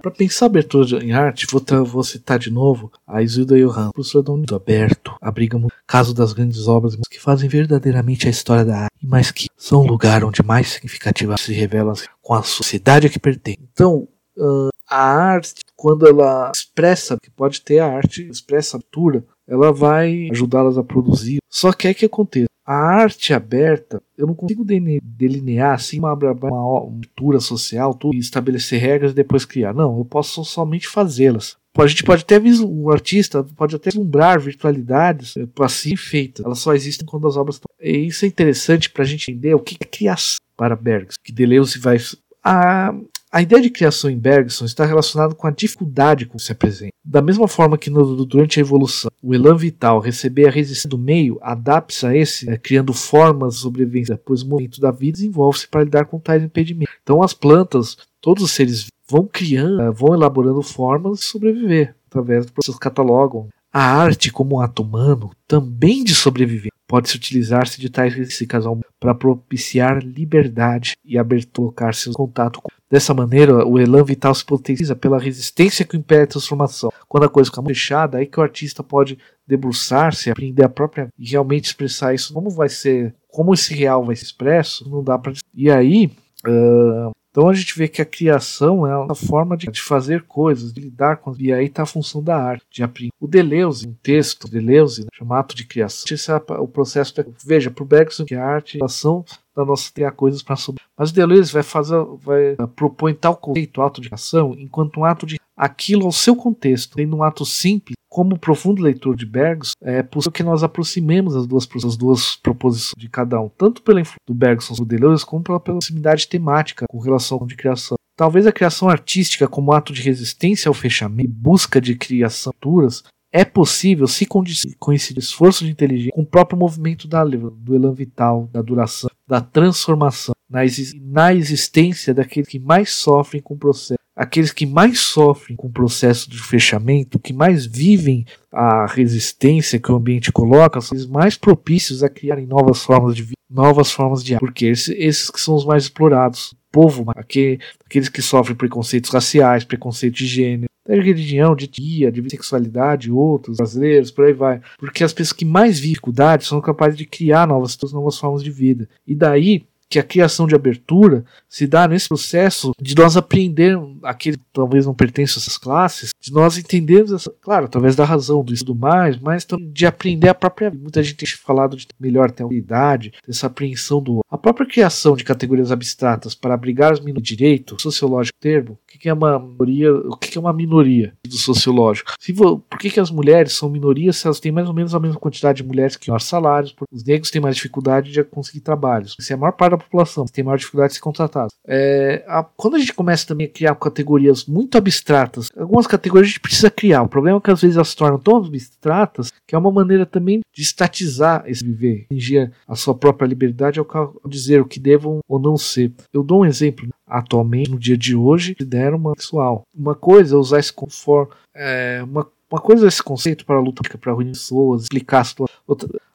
Para pensar abertura em arte, vou, vou, citar de novo a Isilda Johan, professora da Unido Aberto, abriga o caso das grandes obras que fazem verdadeiramente a história da arte, mas que são o lugar onde mais significativa se revela com a sociedade a que pertence. Então, uh, a arte, quando ela expressa, que pode ter a arte, expressa a abertura, ela vai ajudá-las a produzir. Só que é que acontece. A arte aberta, eu não consigo delinear assim uma, uma, uma social tudo, e estabelecer regras e depois criar. Não, eu posso somente fazê-las. A gente pode até o artista pode até vislumbrar virtualidades é, assim feitas. Elas só existem quando as obras estão. E isso é interessante para a gente entender o que é criação para Bergs, que Deleuze vai a, a ideia de criação em Bergson está relacionada com a dificuldade com que se apresenta. Da mesma forma que no, durante a evolução, o elan vital receber a resistência do meio adapta-se a esse, é, criando formas de sobrevivência, pois o momento da vida desenvolve-se para lidar com tais impedimentos. Então as plantas, todos os seres vão criando, é, vão elaborando formas de sobreviver através do processo catalogam. A arte, como um ato humano, também de sobreviver, pode-se utilizar-se de tais características para propiciar liberdade e abertura, colocar-se em contato com Dessa maneira, o elan vital se potencializa pela resistência que impede a transformação. Quando a coisa fica muito fechada, aí que o artista pode debruçar-se, aprender a própria e realmente expressar isso. Como vai ser, como esse real vai ser expresso, não dá para. E aí, uh, então a gente vê que a criação é uma forma de, de fazer coisas, de lidar com. E aí está a função da arte, de aprender. O Deleuze, um texto, Deleuze, né, chama ato de criação. Esse é o processo. De, veja, para o Bergson, que a arte, a ação da nossa criar coisas para subir. Mas o Deleuze vai fazer, vai propor tal conceito, ato de ação, enquanto um ato de aquilo ao seu contexto, tendo um ato simples, como profundo leitor de Bergson, é possível que nós aproximemos as duas, as duas proposições de cada um, tanto pela influência do Bergson do Deleuze, como pela proximidade temática com relação de criação. Talvez a criação artística como ato de resistência ao fechamento e busca de criação futuras é possível se coincidir esforço de inteligência com o próprio movimento da, do elan vital, da duração, da transformação, na, na existência daqueles que mais sofrem com o processo. Aqueles que mais sofrem com o processo de fechamento, que mais vivem a resistência que o ambiente coloca, são os mais propícios a criarem novas formas de vida, novas formas de arte. Porque esses, esses que são os mais explorados. Povo, aqueles que sofrem preconceitos raciais, preconceito de gênero, de religião, de tia, de sexualidade, outros brasileiros, por aí vai. Porque as pessoas que mais vivem dificuldades são capazes de criar novas, novas formas de vida. E daí que a criação de abertura se dá nesse processo de nós aprendermos, aquele que talvez não pertence a essas classes, de nós entendermos, essa, claro, através da razão do tudo mais, mas também de aprender a própria vida. Muita gente tem falado de melhor ter habilidade, dessa apreensão do A própria criação de categorias abstratas para abrigar os minorias direito, sociológico termo, o que é uma minoria, o que é uma minoria do sociológico? Se, por que, que as mulheres são minorias se elas têm mais ou menos a mesma quantidade de mulheres que maiores salários? Os negros têm mais dificuldade de conseguir trabalhos. Se é a maior parte da população tem maior dificuldade de ser contratado. É, a, quando a gente começa também a criar categorias muito abstratas, algumas categorias categoria a gente precisa criar. O problema é que às vezes elas se tornam tão abstratas que é uma maneira também de estatizar esse viver, atingir a sua própria liberdade ao dizer o que devam ou não ser. Eu dou um exemplo. Atualmente, no dia de hoje, deram uma pessoal. Uma coisa é usar esse conforto, é, uma uma coisa é esse conceito para a luta para reunir pessoas, explicar a situação.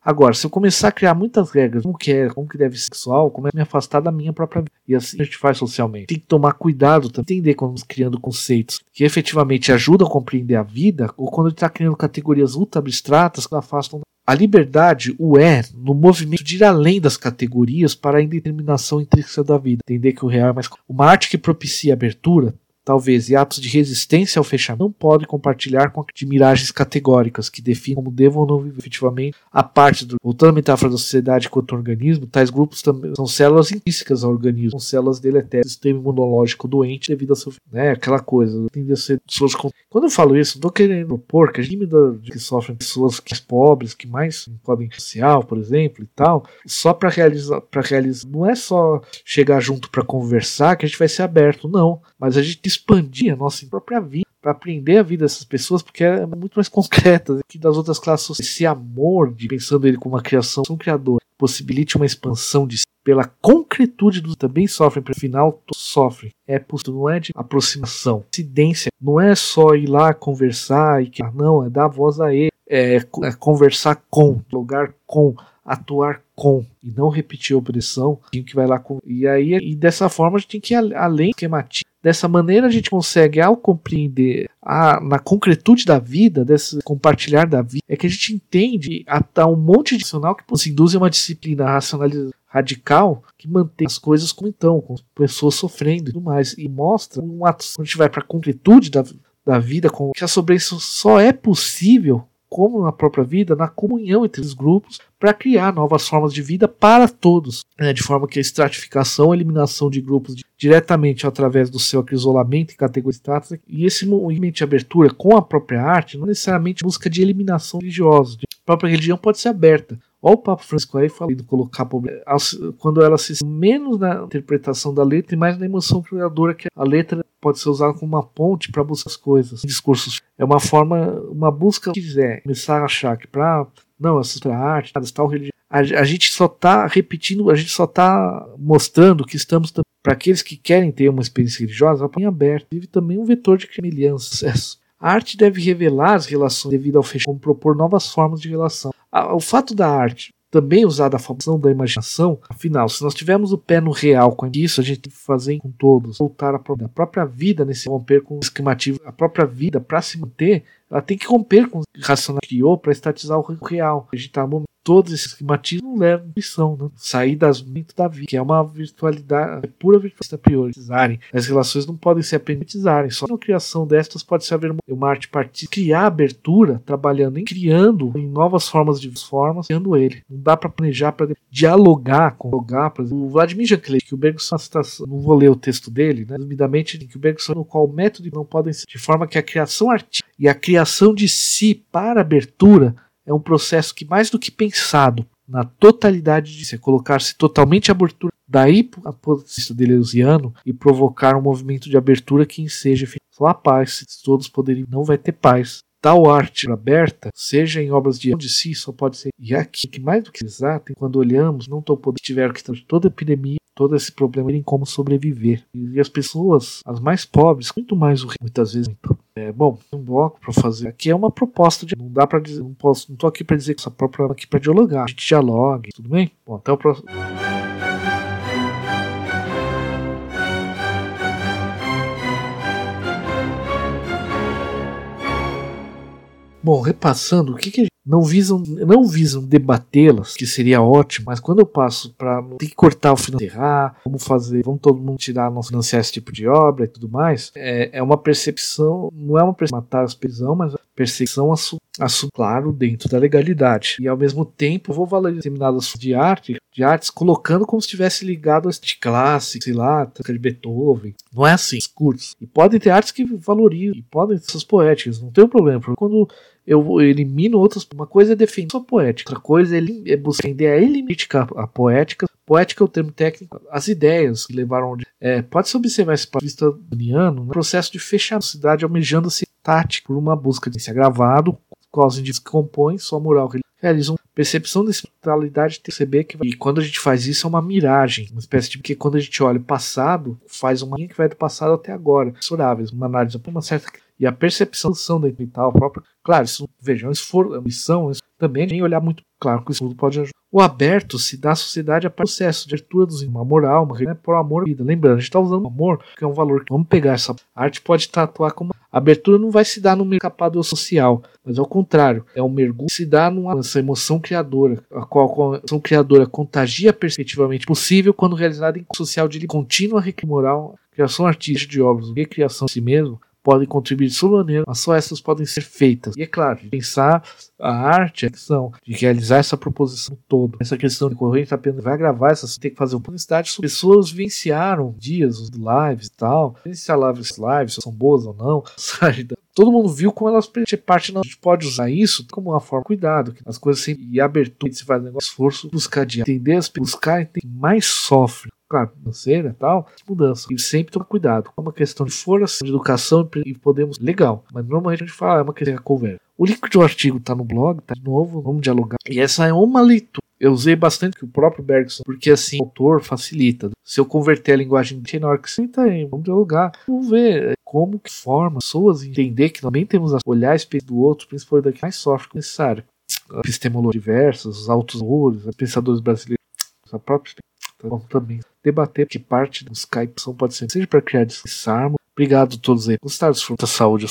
Agora, se eu começar a criar muitas regras, como que é, como que deve ser sexual, começo a me afastar da minha própria vida. E assim a gente faz socialmente. Tem que tomar cuidado também, entender quando estamos criando conceitos que efetivamente ajudam a compreender a vida, ou quando a está criando categorias ultra abstratas que afastam a liberdade, o é, no movimento de ir além das categorias para a indeterminação intrínseca da vida. Entender que o real é mais. Uma arte que propicia abertura talvez, e atos de resistência ao fechamento, não podem compartilhar com de miragens categóricas que definem como devam ou não viver efetivamente a parte do. Voltando à metáfora da sociedade quanto organismo, tais grupos também são células intrínsecas ao organismo, são células deletérias, sistema imunológico doente devido ao seu. Né, aquela coisa, tem de ser pessoas com... Quando eu falo isso, não estou querendo propor que a gente que sofrem pessoas que pobres, que mais podem social, por exemplo, e tal, só para realizar, para realizar, não é só chegar junto para conversar que a gente vai ser aberto, não, mas a gente expandir a nossa própria vida, para aprender a vida dessas pessoas, porque é muito mais concreta que das outras classes. Esse amor de pensando ele como uma criação, um criador, possibilite uma expansão de pela concretude do também sofrem, para final sofrem. É possível, não é de aproximação, incidência, não é só ir lá conversar e que não, é dar voz a ele, é, é conversar com, lugar com, atuar com e não repetir a opressão, que vai lá com. E aí, e dessa forma, a gente tem que ir além esquematismo Dessa maneira a gente consegue, ao compreender a, na concretude da vida, desse compartilhar da vida, é que a gente entende até um monte de racional que se induz a uma disciplina racionalizada radical que mantém as coisas como então, com pessoas sofrendo e tudo mais, e mostra um ato, quando a gente vai para a concretude da, da vida, com, que a sobrevivência só é possível como na própria vida, na comunhão entre os grupos, para criar novas formas de vida para todos, né, de forma que a estratificação, a eliminação de grupos de, diretamente através do seu isolamento e categoria status, e esse movimento de abertura com a própria arte, não necessariamente busca de eliminação religiosa. A própria religião pode ser aberta. Olha o Papa Francisco aí falando colocar quando ela se menos na interpretação da letra e mais na emoção criadora que a letra pode ser usada como uma ponte para buscar as coisas. Discursos é uma forma, uma busca que quiser começar a achar que para não essa arte, tal religião, a, a gente só está repetindo, a gente só está mostrando que estamos para aqueles que querem ter uma experiência religiosa, em aberto, vive também um vetor de semelhança. A arte deve revelar as relações devido ao fechamento, como propor novas formas de relação. O fato da arte também usar a função da imaginação, afinal, se nós tivermos o pé no real com isso, a gente tem que fazer com todos, voltar a própria vida nesse romper com o esquemativo, a própria vida para se manter, ela tem que romper com o racional que criou para estatizar o real. A gente está todos esses esquematismos levam a missão, né? sair das mentes da vida, que é uma virtualidade, é pura virtualidade a priori. As relações não podem se aprendizares, só na criação destas pode se haver uma arte partida, criar abertura, trabalhando em criando em novas formas de formas, criando ele. Não dá para planejar para dialogar com dialogar, por exemplo, o Vladimir Jankler, que o Bergson não vou ler o texto dele, né? Resumidamente, que o Bergson no qual o método não podem ser de forma que a criação artística e a criação de si para abertura é um processo que, mais do que pensado na totalidade de se colocar-se totalmente à abertura, daí a posição deleuziano e provocar um movimento de abertura que enseja só a paz, se todos poderiam, não vai ter paz. Tal arte aberta, seja em obras de de si, só pode ser. E aqui, que mais do que exato, quando olhamos, não estou podendo tiver que toda epidemia, todo esse problema em como sobreviver. E as pessoas, as mais pobres, muito mais o muitas vezes. É, bom, um bloco para fazer aqui é uma proposta de não dá para dizer, não posso, não tô aqui para dizer que essa própria aqui para dialogar, a gente dialogue, tudo bem? Bom, até o próximo. Bom, repassando, o que, que não visam não visam debatê-las, que seria ótimo, mas quando eu passo para ter que cortar o final, enterrar, vamos fazer, vamos todo mundo tirar, não financiar esse tipo de obra e tudo mais, é, é uma percepção, não é uma percepção matar as prisão, mas perseguição assunto claro dentro da legalidade. E ao mesmo tempo vou valorizar determinadas de arte, de artes, colocando como se estivesse ligado a de classe, sei lá, de Beethoven. Não é assim, curtos. E podem ter artes que valorizam, e podem ser essas poéticas, não tem um problema. Quando eu elimino outras, uma coisa é defender a poética, outra coisa é, é buscar entender a eliminar a poética. Poética é o termo técnico, as ideias que levaram. É, Pode-se observar esse vista uniano no processo de fechar a cidade, almejando-se tática por uma busca de ser gravado, que compõem sua moral realizam percepção da espiritualidade perceber que e quando a gente faz isso é uma miragem, uma espécie de que quando a gente olha o passado, faz uma linha que vai do passado até agora, mensuráveis, uma análise uma certa e a percepção da mental própria. Claro, isso vejam, esforço, missão, isso também nem olhar muito claro que isso tudo pode ajudar. O aberto se dá à sociedade a processo de abertura dos uma moral, uma né, por amor à vida. Lembrando, a gente está usando amor, que é um valor que vamos pegar essa a arte pode tatuar como a abertura não vai se dar no mercado social, mas ao contrário, é um mergulho que se dá numa essa emoção criadora, a qual a emoção criadora contagia perspectivamente possível quando realizada em social de contínua moral, criação artística de obras, recriação de si mesmo, podem contribuir de sua maneira, mas só essas podem ser feitas. E é claro, pensar a arte, a questão de realizar essa proposição toda, essa questão de corrente apenas vai gravar essa, tem que fazer uma publicidade. Pessoas vivenciaram dias, lives e tal, vivenciar lives, lives, são boas ou não? Todo mundo viu como elas parte não. A gente pode usar isso como uma forma de cuidado, que as coisas sempre e abertura, se faz um esforço, buscar de entender, buscar entender mais sofre claro, financeira e tal, mudança. E sempre tomar cuidado. É uma questão de força, de educação e podemos. Legal. Mas normalmente a gente fala, é uma questão de conversa. O link do artigo tá no blog, tá de novo, vamos dialogar. E essa é uma leitura. Eu usei bastante o próprio Bergson, porque assim, o autor facilita. Se eu converter a linguagem de na hora que tá aí, vamos dialogar. Vamos ver é, como que forma pessoas entender que também temos a olhar a espelho do outro, principalmente daqui mais sofre necessário. Epistemologia diversas, os autores, pensadores brasileiros, a própria Vamos também debater que parte dos Skype são pode ser seja para criar desarmo. Obrigado a todos aí. Gostaram da saúde.